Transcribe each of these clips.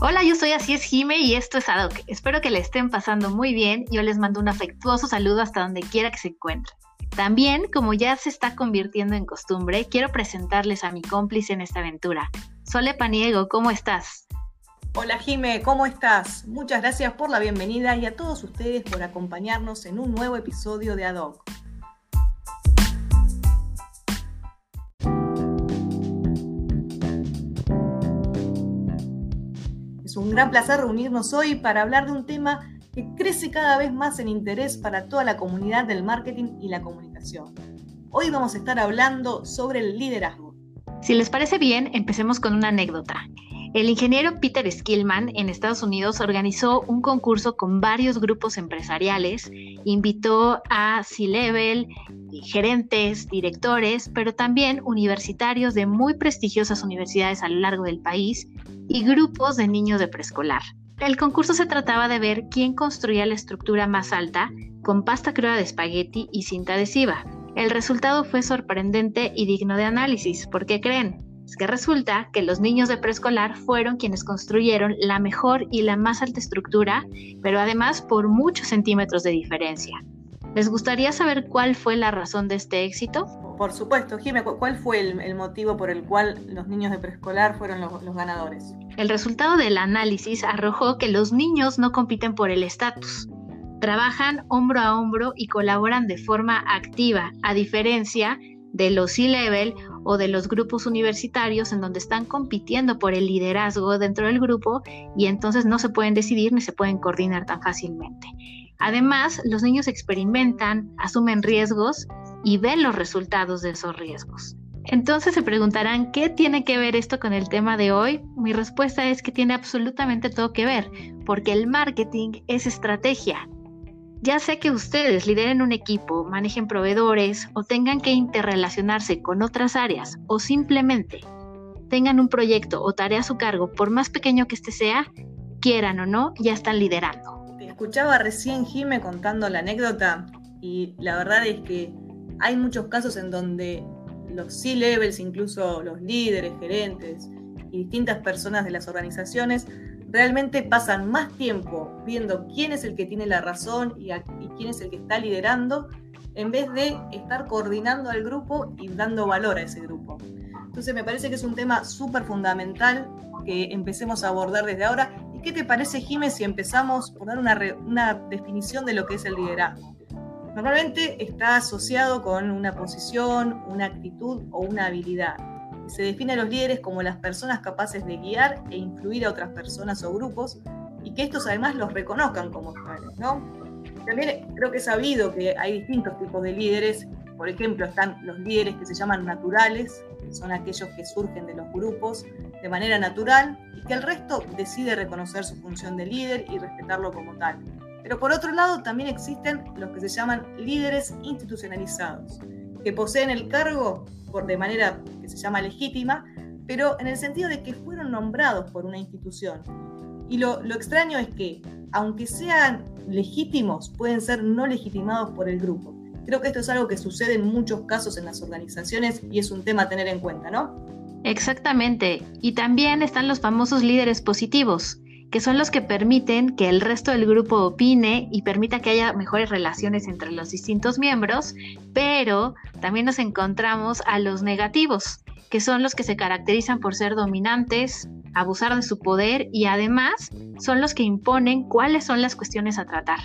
Hola, yo soy Así es Jime y esto es Adoc. Espero que le estén pasando muy bien. Yo les mando un afectuoso saludo hasta donde quiera que se encuentren. También, como ya se está convirtiendo en costumbre, quiero presentarles a mi cómplice en esta aventura. Sole Paniego, ¿cómo estás? Hola Jime, ¿cómo estás? Muchas gracias por la bienvenida y a todos ustedes por acompañarnos en un nuevo episodio de Adoc. Un gran placer reunirnos hoy para hablar de un tema que crece cada vez más en interés para toda la comunidad del marketing y la comunicación. Hoy vamos a estar hablando sobre el liderazgo. Si les parece bien, empecemos con una anécdota. El ingeniero Peter Skillman en Estados Unidos organizó un concurso con varios grupos empresariales, invitó a C-Level, gerentes, directores, pero también universitarios de muy prestigiosas universidades a lo largo del país y grupos de niños de preescolar. El concurso se trataba de ver quién construía la estructura más alta con pasta cruda de espagueti y cinta adhesiva. El resultado fue sorprendente y digno de análisis. ¿Por qué creen? Es que resulta que los niños de preescolar fueron quienes construyeron la mejor y la más alta estructura, pero además por muchos centímetros de diferencia. ¿Les gustaría saber cuál fue la razón de este éxito? Por supuesto, Jimé, ¿cuál fue el, motivo por el cual los niños de preescolar fueron los, los ganadores? El resultado del análisis arrojó que los niños no compiten por el estatus, trabajan hombro a hombro y colaboran de forma activa, a diferencia de los C-Level o de los grupos universitarios en donde están compitiendo por el liderazgo dentro del grupo y entonces no se pueden decidir ni se pueden coordinar tan fácilmente. Además, los niños experimentan, asumen riesgos y ven los resultados de esos riesgos. Entonces se preguntarán, ¿qué tiene que ver esto con el tema de hoy? Mi respuesta es que tiene absolutamente todo que ver, porque el marketing es estrategia ya sea que ustedes lideren un equipo, manejen proveedores o tengan que interrelacionarse con otras áreas o simplemente tengan un proyecto o tarea a su cargo, por más pequeño que este sea, quieran o no, ya están liderando. Escuchaba recién Jime contando la anécdota y la verdad es que hay muchos casos en donde los C-levels, incluso los líderes, gerentes y distintas personas de las organizaciones realmente pasan más tiempo viendo quién es el que tiene la razón y, quién es el que está liderando, en vez de estar coordinando al grupo y dando valor a ese grupo. Entonces me parece que es un tema súper fundamental que empecemos a abordar desde ahora. ¿Y qué te parece, Jiménez, si empezamos por dar una, una definición de lo que es el liderazgo? Normalmente está asociado con una posición, una actitud o una habilidad se define a los líderes como las personas capaces de guiar e influir a otras personas o grupos y que estos además los reconozcan como tales, ¿no? También creo que he sabido que hay distintos tipos de líderes, por ejemplo, están los líderes que se llaman naturales, que son aquellos que surgen de los grupos de manera natural y que el resto decide reconocer su función de líder y respetarlo como tal. Pero por otro lado, también existen los que se llaman líderes institucionalizados, que poseen el cargo por, de manera que se llama legítima, pero en el sentido de que fueron nombrados por una institución. Y lo, lo extraño es que, aunque sean legítimos, pueden ser no legitimados por el grupo. Creo que esto es algo que sucede en muchos casos en las organizaciones y es un tema a tener en cuenta, ¿no? Exactamente. Y también están los famosos líderes positivos, que son los que permiten que el resto del grupo opine y permita que haya mejores relaciones entre los distintos miembros, pero también nos encontramos a los negativos, que son los que se caracterizan por ser dominantes, abusar de su poder y además son los que imponen cuáles son las cuestiones a tratar.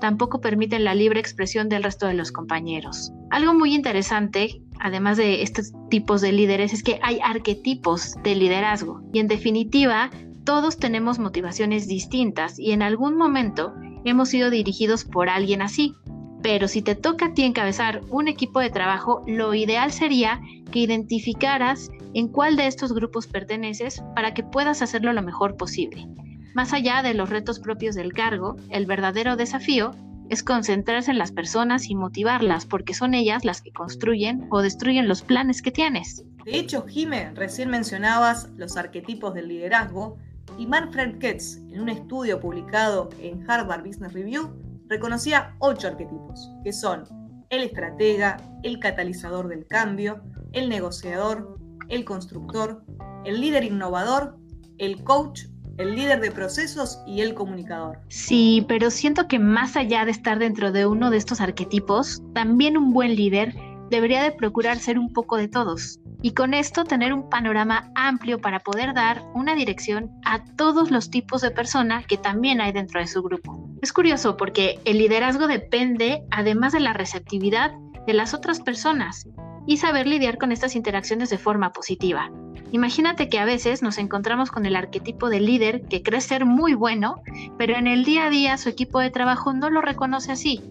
Tampoco permiten la libre expresión del resto de los compañeros. Algo muy interesante, además de estos tipos de líderes, es que hay arquetipos de liderazgo y en definitiva todos tenemos motivaciones distintas y en algún momento hemos sido dirigidos por alguien así. Pero si te toca a ti encabezar un equipo de trabajo, lo ideal sería que identificaras en cuál de estos grupos perteneces para que puedas hacerlo lo mejor posible. Más allá de los retos propios del cargo, el verdadero desafío es concentrarse en las personas y motivarlas, porque son ellas las que construyen o destruyen los planes que tienes. De hecho, Jime, recién mencionabas los arquetipos del liderazgo y Manfred Ketz, en un estudio publicado en Harvard Business Review, reconocía ocho arquetipos, que son el estratega, el catalizador del cambio, el negociador, el constructor, el líder innovador, el coach el líder de procesos y el comunicador. Sí, pero siento que más allá de estar dentro de uno de estos arquetipos, también un buen líder debería de procurar ser un poco de todos y con esto tener un panorama amplio para poder dar una dirección a todos los tipos de persona que también hay dentro de su grupo. Es curioso porque el liderazgo depende además de la receptividad de las otras personas y saber lidiar con estas interacciones de forma positiva. Imagínate que a veces nos encontramos con el arquetipo de líder que cree ser muy bueno, pero en el día a día su equipo de trabajo no lo reconoce así,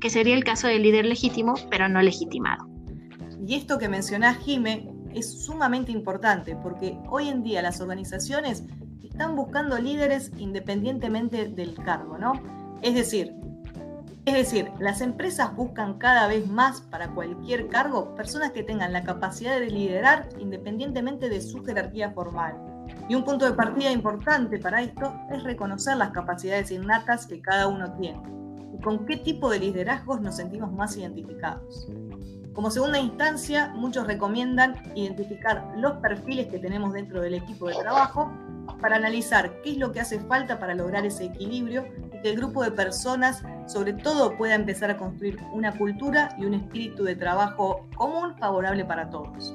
que sería el caso del líder legítimo, pero no legitimado. Y esto que mencionás, Jime, es sumamente importante porque hoy en día las organizaciones están buscando líderes independientemente del cargo, ¿no? Es decir, es decir, las empresas buscan cada vez más para cualquier cargo personas que tengan la capacidad de liderar independientemente de su jerarquía formal. Y un punto de partida importante para esto es reconocer las capacidades innatas que cada uno tiene y con qué tipo de liderazgos nos sentimos más identificados. Como segunda instancia, muchos recomiendan identificar los perfiles que tenemos dentro del equipo de trabajo para analizar qué es lo que hace falta para lograr ese equilibrio y que el grupo de personas sobre todo pueda empezar a construir una cultura y un espíritu de trabajo común favorable para todos.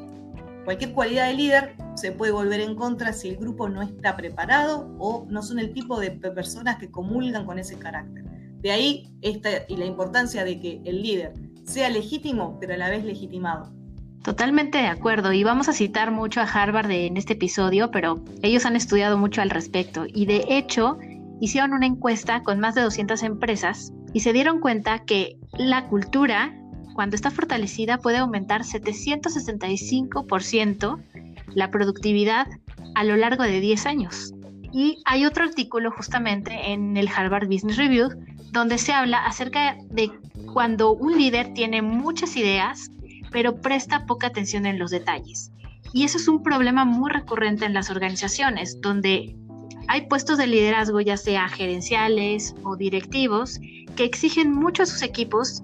Cualquier cualidad de líder se puede volver en contra si el grupo no está preparado o no son el tipo de personas que comulgan con ese carácter. De ahí esta, y la importancia de que el líder sea legítimo, pero a la vez legitimado. Totalmente de acuerdo y vamos a citar mucho a Harvard en este episodio, pero ellos han estudiado mucho al respecto y de hecho hicieron una encuesta con más de 200 empresas y se dieron cuenta que la cultura, cuando está fortalecida, puede aumentar 765% la productividad a lo largo de 10 años. Y hay otro artículo justamente en el Harvard Business Review donde se habla acerca de cuando un líder tiene muchas ideas, pero presta poca atención en los detalles. Y eso es un problema muy recurrente en las organizaciones, donde hay puestos de liderazgo, ya sea gerenciales o directivos, que exigen mucho a sus equipos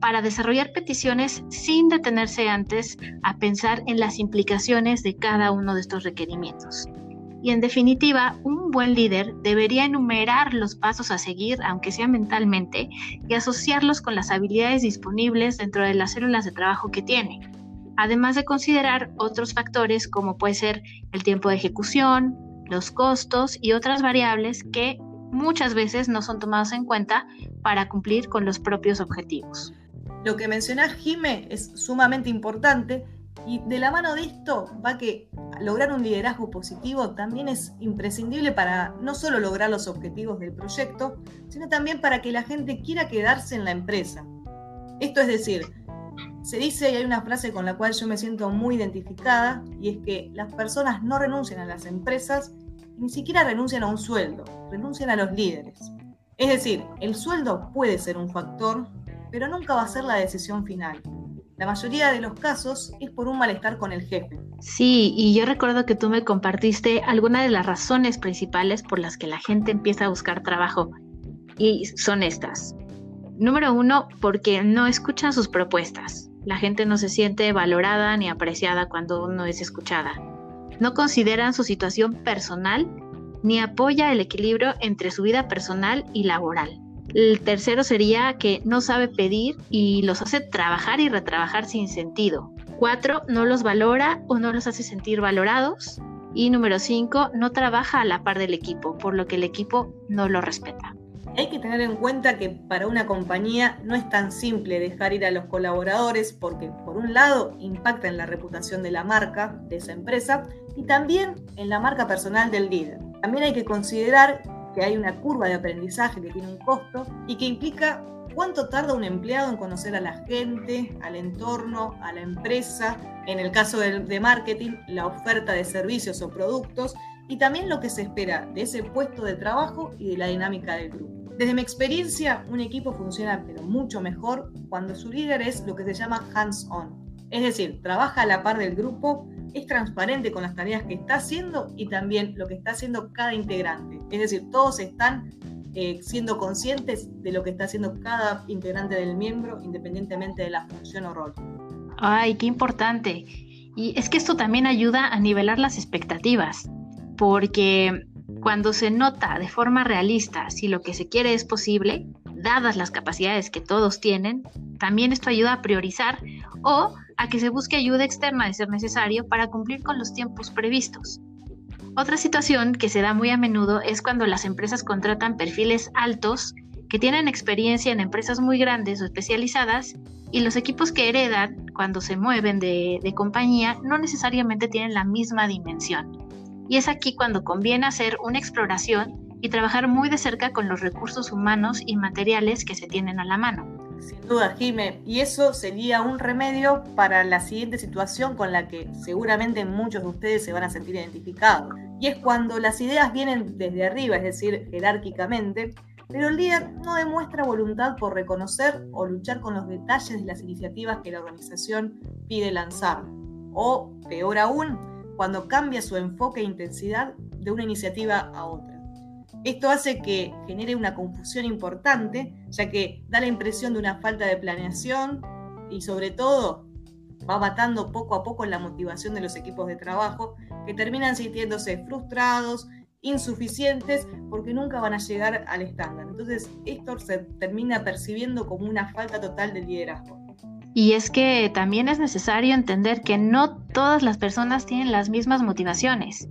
para desarrollar peticiones sin detenerse antes a pensar en las implicaciones de cada uno de estos requerimientos. Y en definitiva, un buen líder debería enumerar los pasos a seguir, aunque sea mentalmente, y asociarlos con las habilidades disponibles dentro de las células de trabajo que tiene. Además de considerar otros factores como puede ser el tiempo de ejecución, los costos y otras variables que muchas veces no son tomados en cuenta para cumplir con los propios objetivos. Lo que mencionás, Jime, es sumamente importante y de la mano de esto va que lograr un liderazgo positivo también es imprescindible para no solo lograr los objetivos del proyecto, sino también para que la gente quiera quedarse en la empresa. Esto es decir, se dice y hay una frase con la cual yo me siento muy identificada y es que las personas no renuncian a las empresas ni siquiera renuncian a un sueldo, renuncian a los líderes. Es decir, el sueldo puede ser un factor, pero nunca va a ser la decisión final. La mayoría de los casos es por un malestar con el jefe. Sí, y yo recuerdo que tú me compartiste algunas de las razones principales por las que la gente empieza a buscar trabajo. Y son estas. Número uno, porque no escuchan sus propuestas. La gente no se siente valorada ni apreciada cuando no es escuchada. No consideran su situación personal ni apoya el equilibrio entre su vida personal y laboral. El tercero sería que no sabe pedir y los hace trabajar y retrabajar sin sentido. Cuatro, no los valora o no los hace sentir valorados. Y número cinco, no trabaja a la par del equipo, por lo que el equipo no lo respeta. Hay que tener en cuenta que para una compañía no es tan simple dejar ir a los colaboradores porque, por un lado, impacta en la reputación de la marca de esa empresa y también en la marca personal del líder. También hay que considerar que hay una curva de aprendizaje que tiene un costo y que implica cuánto tarda un empleado en conocer a la gente, al entorno, a la empresa, en el caso de, marketing, la oferta de servicios o productos y también lo que se espera de ese puesto de trabajo y de la dinámica del grupo. Desde mi experiencia, un equipo funciona pero mucho mejor cuando su líder es lo que se llama hands-on, es decir, trabaja a la par del grupo es transparente con las tareas que está haciendo y también lo que está haciendo cada integrante. Es decir, todos están eh, siendo conscientes de lo que está haciendo cada integrante del miembro, independientemente de la función o rol. Ay, qué importante. Y es que esto también ayuda a nivelar las expectativas, porque Cuando se nota de forma realista si lo que se quiere es posible, dadas las capacidades que todos tienen, también esto ayuda a priorizar o a que se busque ayuda externa de ser necesario para cumplir con los tiempos previstos. Otra situación que se da muy a menudo es cuando las empresas contratan perfiles altos que tienen experiencia en empresas muy grandes o especializadas y los equipos que heredan cuando se mueven de, compañía no necesariamente tienen la misma dimensión. Y es aquí cuando conviene hacer una exploración y trabajar muy de cerca con los recursos humanos y materiales que se tienen a la mano. Sin duda, Jime. Y eso sería un remedio para la siguiente situación con la que seguramente muchos de ustedes se van a sentir identificados. Y es cuando las ideas vienen desde arriba, es decir, jerárquicamente, pero el líder no demuestra voluntad por reconocer o luchar con los detalles de las iniciativas que la organización pide lanzar. O, peor aún, cuando cambia su enfoque e intensidad de una iniciativa a otra. Esto hace que genere una confusión importante, ya que da la impresión de una falta de planeación y sobre todo va matando poco a poco la motivación de los equipos de trabajo que terminan sintiéndose frustrados insuficientes porque nunca van a llegar al estándar. Entonces, esto se termina percibiendo como una falta total de liderazgo. Y es que también es necesario entender que no todas las personas tienen las mismas motivaciones.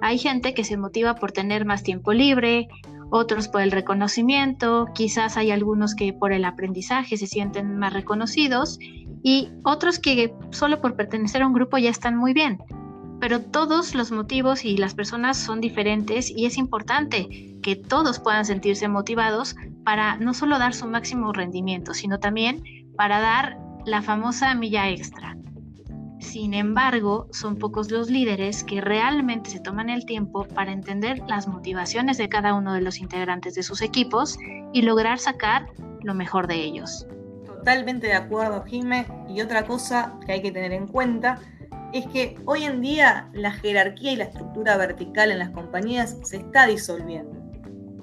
Hay gente que se motiva por tener más tiempo libre, otros por el reconocimiento, quizás hay algunos que por el aprendizaje se sienten más reconocidos y otros que solo por pertenecer a un grupo ya están muy bien pero todos los motivos y las personas son diferentes y es importante que todos puedan sentirse motivados para no solo dar su máximo rendimiento, sino también para dar la famosa milla extra. Sin embargo, son pocos los líderes que realmente se toman el tiempo para entender las motivaciones de cada uno de los integrantes de sus equipos y lograr sacar lo mejor de ellos. Totalmente de acuerdo, Jime. Y otra cosa que hay que tener en cuenta es que hoy en día la jerarquía y la estructura vertical en las compañías se está disolviendo.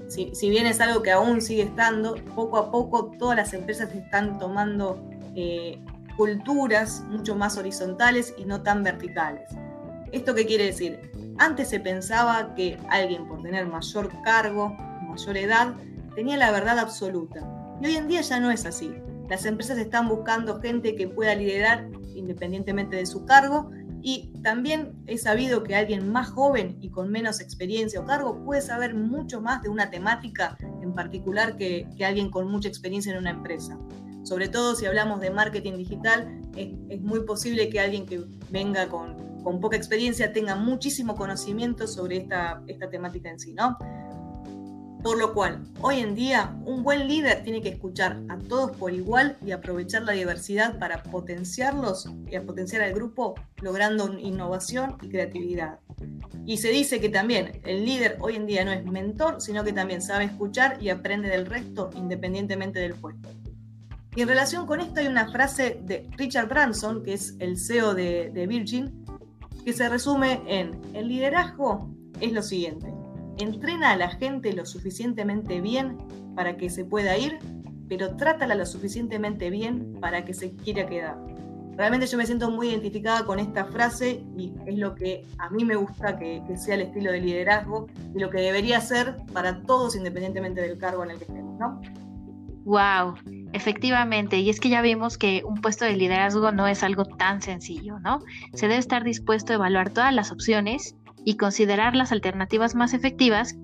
Si, bien es algo que aún sigue estando, poco a poco todas las empresas están tomando eh, culturas mucho más horizontales y no tan verticales. ¿Esto qué quiere decir? Antes se pensaba que alguien por tener mayor cargo, mayor edad, tenía la verdad absoluta. Y hoy en día ya no es así. Las empresas están buscando gente que pueda liderar independientemente de su cargo y también he sabido que alguien más joven y con menos experiencia o cargo puede saber mucho más de una temática en particular que, alguien con mucha experiencia en una empresa. Sobre todo si hablamos de marketing digital, es, muy posible que alguien que venga con, poca experiencia tenga muchísimo conocimiento sobre esta, esta temática en sí, ¿no? Por lo cual, hoy en día, un buen líder tiene que escuchar a todos por igual y aprovechar la diversidad para potenciarlos y a potenciar al grupo, logrando innovación y creatividad. Y se dice que también el líder hoy en día no es mentor, sino que también sabe escuchar y aprende del resto independientemente del puesto. Y en relación con esto hay una frase de Richard Branson, que es el CEO de, de Virgin, que se resume en, el liderazgo es lo siguiente entrena a la gente lo suficientemente bien para que se pueda ir, pero trátala lo suficientemente bien para que se quiera quedar. Realmente yo me siento muy identificada con esta frase y es lo que a mí me gusta que, sea el estilo de liderazgo y lo que debería ser para todos independientemente del cargo en el que estemos, ¿no? Wow, efectivamente, y es que ya vimos que un puesto de liderazgo no es algo tan sencillo, ¿no? Se debe estar dispuesto a evaluar todas las opciones y considerar las alternativas más efectivas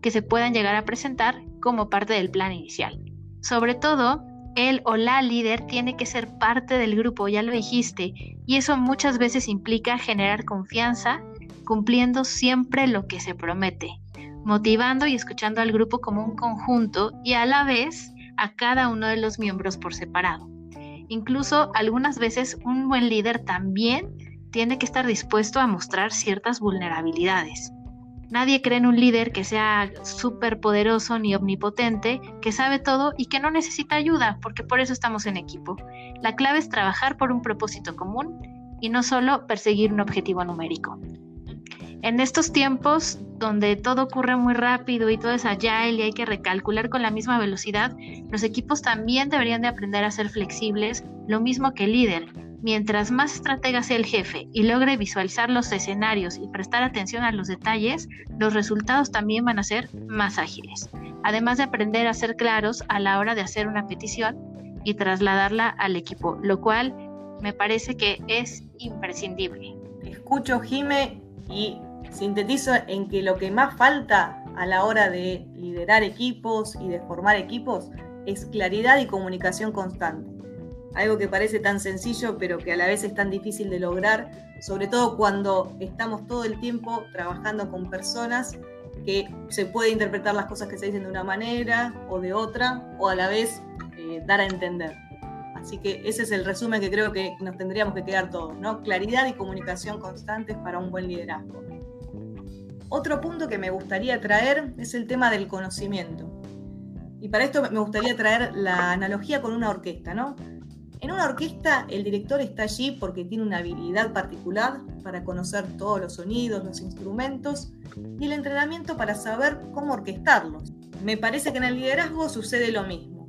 que se puedan llegar a presentar como parte del plan inicial. Sobre todo, él o la líder tiene que ser parte del grupo, ya lo dijiste, y eso muchas veces implica generar confianza cumpliendo siempre lo que se promete, motivando y escuchando al grupo como un conjunto y a la vez a cada uno de los miembros por separado. Incluso algunas veces un buen líder también tiene que estar dispuesto a mostrar ciertas vulnerabilidades. Nadie cree en un líder que sea súper poderoso ni omnipotente, que sabe todo y que no necesita ayuda, porque por eso estamos en equipo. La clave es trabajar por un propósito común y no solo perseguir un objetivo numérico. En estos tiempos donde todo ocurre muy rápido y todo es agile y hay que recalcular con la misma velocidad, los equipos también deberían de aprender a ser flexibles, lo mismo que el líder, Mientras más estratega sea el jefe y logre visualizar los escenarios y prestar atención a los detalles, los resultados también van a ser más ágiles. Además de aprender a ser claros a la hora de hacer una petición y trasladarla al equipo, lo cual me parece que es imprescindible. Escucho, Jime, y sintetizo en que lo que más falta a la hora de liderar equipos y de formar equipos es claridad y comunicación constante. Algo que parece tan sencillo pero que a la vez es tan difícil de lograr, sobre todo cuando estamos todo el tiempo trabajando con personas que se puede interpretar las cosas que se dicen de una manera o de otra, o a la vez eh, dar a entender. Así que ese es el resumen que creo que nos tendríamos que quedar todos, ¿no? Claridad y comunicación constantes para un buen liderazgo. Otro punto que me gustaría traer es el tema del conocimiento. Y para esto me gustaría traer la analogía con una orquesta, ¿no? En una orquesta el director está allí porque tiene una habilidad particular para conocer todos los sonidos, los instrumentos y el entrenamiento para saber cómo orquestarlos. Me parece que en el liderazgo sucede lo mismo.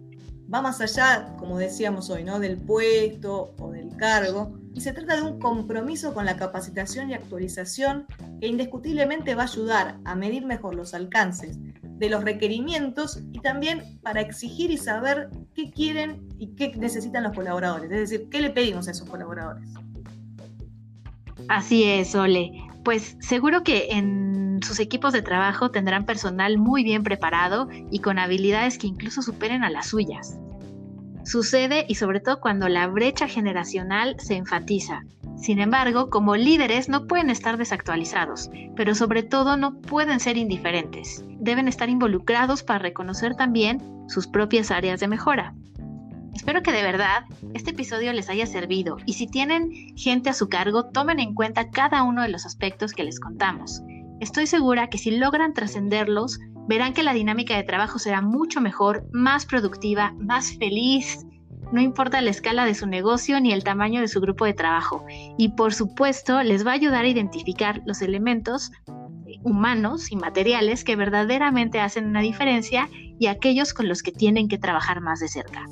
Va más allá, como decíamos hoy, ¿no? del puesto o del cargo, y se trata de un compromiso con la capacitación y actualización que indiscutiblemente va a ayudar a medir mejor los alcances de los requerimientos y también para exigir y saber qué quieren y qué necesitan los colaboradores, es decir, qué le pedimos a esos colaboradores. Así es, Ole. Pues seguro que en sus equipos de trabajo tendrán personal muy bien preparado y con habilidades que incluso superen a las suyas. Sucede y sobre todo cuando la brecha generacional se enfatiza. Sin embargo, como líderes no pueden estar desactualizados, pero sobre todo no pueden ser indiferentes. Deben estar involucrados para reconocer también sus propias áreas de mejora. Espero que de verdad este episodio les haya servido y si tienen gente a su cargo, tomen en cuenta cada uno de los aspectos que les contamos. Estoy segura que si logran trascenderlos, verán que la dinámica de trabajo será mucho mejor, más productiva, más feliz. No importa la escala de su negocio ni el tamaño de su grupo de trabajo. Y por supuesto, les va a ayudar a identificar los elementos humanos y materiales que verdaderamente hacen una diferencia y aquellos con los que tienen que trabajar más de cerca.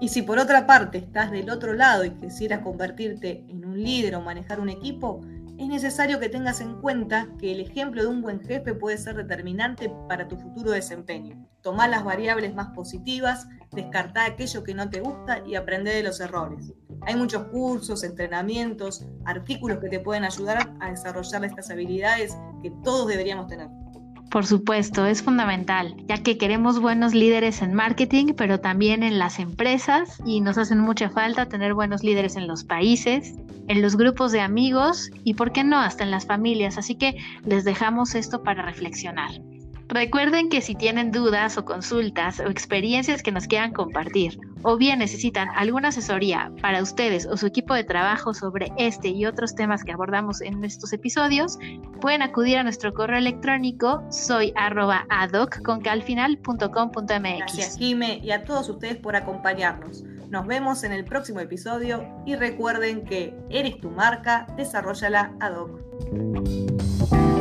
Y si por otra parte estás del otro lado y quisieras convertirte en un líder o manejar un equipo, es necesario que tengas en cuenta que el ejemplo de un buen jefe puede ser determinante para tu futuro desempeño. Tomar las variables más positivas, descartar aquello que no te gusta y aprender de los errores. Hay muchos cursos, entrenamientos, artículos que te pueden ayudar a desarrollar estas habilidades que todos deberíamos tener. Por supuesto, es fundamental, ya que queremos buenos líderes en marketing, pero también en las empresas y nos hacen mucha falta tener buenos líderes en los países, en los grupos de amigos y, ¿por qué no?, hasta en las familias. Así que les dejamos esto para reflexionar. Recuerden que si tienen dudas o consultas o experiencias que nos quieran compartir o bien necesitan alguna asesoría para ustedes o su equipo de trabajo sobre este y otros temas que abordamos en estos episodios, pueden acudir a nuestro correo electrónico soy arroba con Gracias Jime y a todos ustedes por acompañarnos. Nos vemos en el próximo episodio y recuerden que eres tu marca, desarrollala ad hoc.